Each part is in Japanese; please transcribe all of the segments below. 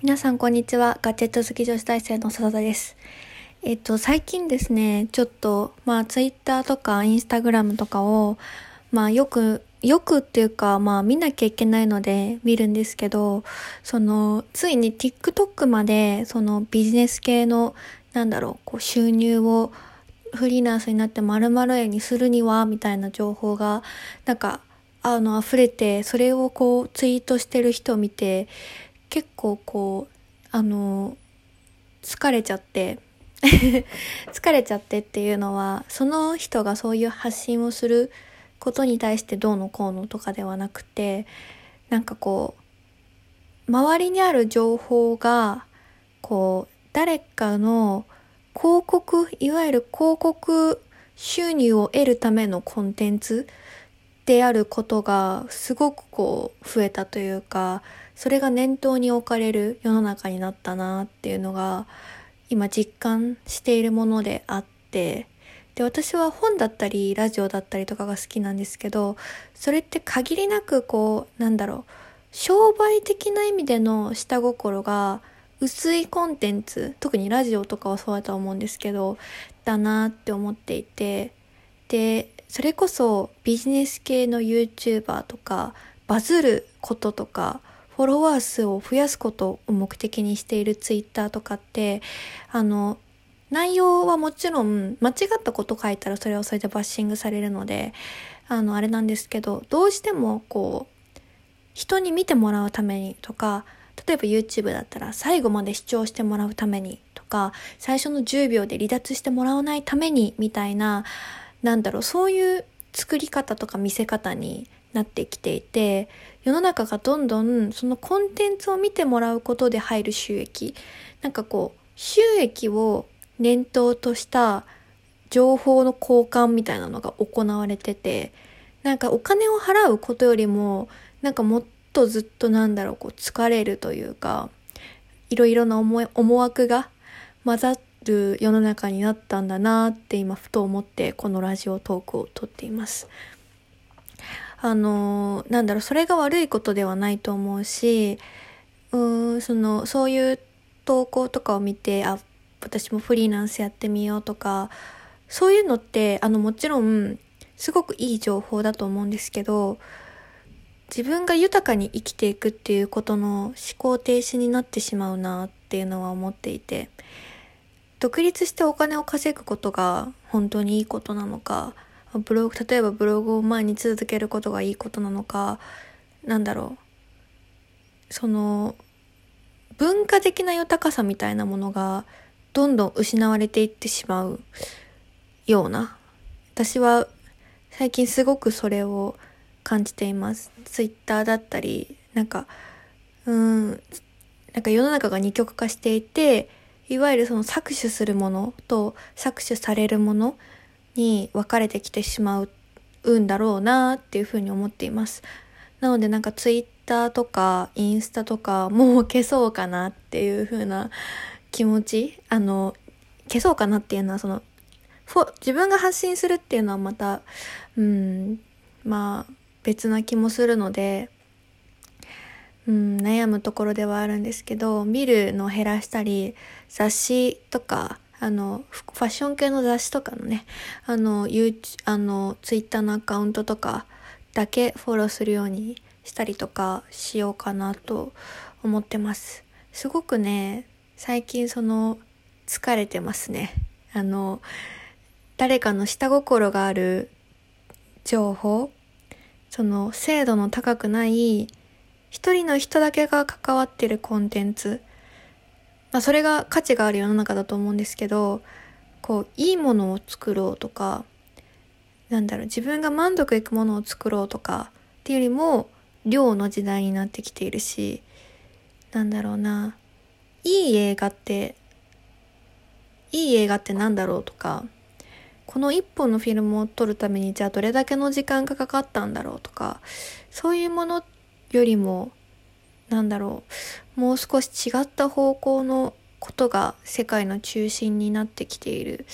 皆さんこんにちは。ガジェット好き女子大生の笹田です。えっと、最近ですね、ちょっと、まあ、ツイッターとかインスタグラムとかを、まあ、よく、よくっていうか、まあ、見なきゃいけないので見るんですけど、その、ついに TikTok まで、そのビジネス系の、なんだろう、こう、収入をフリーランスになって〇〇円にするには、みたいな情報が、なんか、あの、溢れて、それをこう、ツイートしてる人を見て、結構こう、あの、疲れちゃって、疲れちゃってっていうのは、その人がそういう発信をすることに対してどうのこうのとかではなくて、なんかこう、周りにある情報が、こう、誰かの広告、いわゆる広告収入を得るためのコンテンツであることがすごくこう増えたというか、それが念頭に置かれる世の中になったなっていうのが今実感しているものであって、で、私は本だったりラジオだったりとかが好きなんですけど、それって限りなくこう、なんだろう、商売的な意味での下心が薄いコンテンツ、特にラジオとかはそうだと思うんですけど、だなって思っていて、で、それこそビジネス系の YouTuber とか、バズることとか、フォロワー数を増やすことを目的にしている Twitter とかって、あの、内容はもちろん間違ったこと書いたらそれはそれでバッシングされるので、あの、あれなんですけど、どうしてもこう、人に見てもらうためにとか、例えば YouTube だったら最後まで視聴してもらうためにとか、最初の10秒で離脱してもらわないためにみたいな、なんだろう、そういう作り方とか見せ方になってきていて、世の中がどんどんそのコンテンツを見てもらうことで入る収益、なんかこう、収益を念頭とした情報の交換みたいなのが行われてて、なんかお金を払うことよりも、なんかもっとずっとなんだろう、こう疲れるというか、いろいろな思い思惑が混ざってる世の中になったんだなって今ふと思ってこのラジオトークを撮っています。あのーなんだろう、それが悪いことではないと思うし、うん、その、そういう投稿とかを見て、あ、私もフリーランスやってみようとか、そういうのって、あの、もちろん、すごくいい情報だと思うんですけど、自分が豊かに生きていくっていうことの思考停止になってしまうなっていうのは思っていて、独立してお金を稼ぐことが本当にいいことなのか、ブログ、例えばブログを前に続けることがいいことなのか、なんだろう。その、文化的な豊かさみたいなものがどんどん失われていってしまうような。私は最近すごくそれを感じています。ツイッターだったり、なんか、うん、なんか世の中が二極化していて、いわゆるその搾取するものと搾取されるものに分かれてきてしまうんだろうなっていうふうに思っています。なのでなんかツイッターとかインスタとかもう消そうかなっていうふうな気持ちあの、消そうかなっていうのはその、自分が発信するっていうのはまた、うん、まあ別な気もするので、うん、悩むところではあるんですけど、見るのを減らしたり、雑誌とか、あの、ファッション系の雑誌とかのね、あの、YouTube、あの、ツイッターのアカウントとかだけフォローするようにしたりとかしようかなと思ってます。すごくね、最近その、疲れてますね。あの、誰かの下心がある情報、その、精度の高くない、一人の人だけが関わってるコンテンツ。まあそれが価値がある世の中だと思うんですけど、こう、いいものを作ろうとか、なんだろう、自分が満足いくものを作ろうとか、っていうよりも、量の時代になってきているし、なんだろうな、いい映画って、いい映画ってなんだろうとか、この一本のフィルムを撮るためにじゃあどれだけの時間がかかったんだろうとか、そういうものってよりも、なんだろう、もう少し違った方向のことが世界の中心になってきている、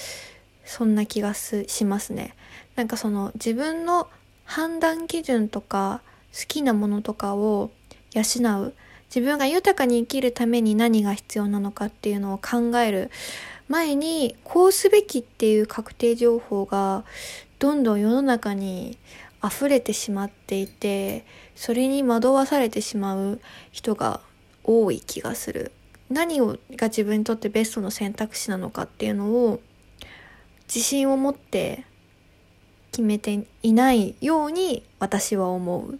そんな気がしますね。なんかその自分の判断基準とか好きなものとかを養う、自分が豊かに生きるために何が必要なのかっていうのを考える前にこうすべきっていう確定情報がどんどん世の中に溢れてしまっていてそれに惑わされてしまう人が多い気がする。何をが自分にとってベストの選択肢なのかっていうのを自信を持って決めていないように私は思う。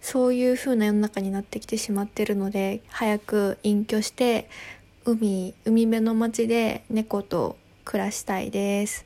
そういう風な世の中になってきてしまってるので早く隠居して海海辺の町で猫と暮らしたいです。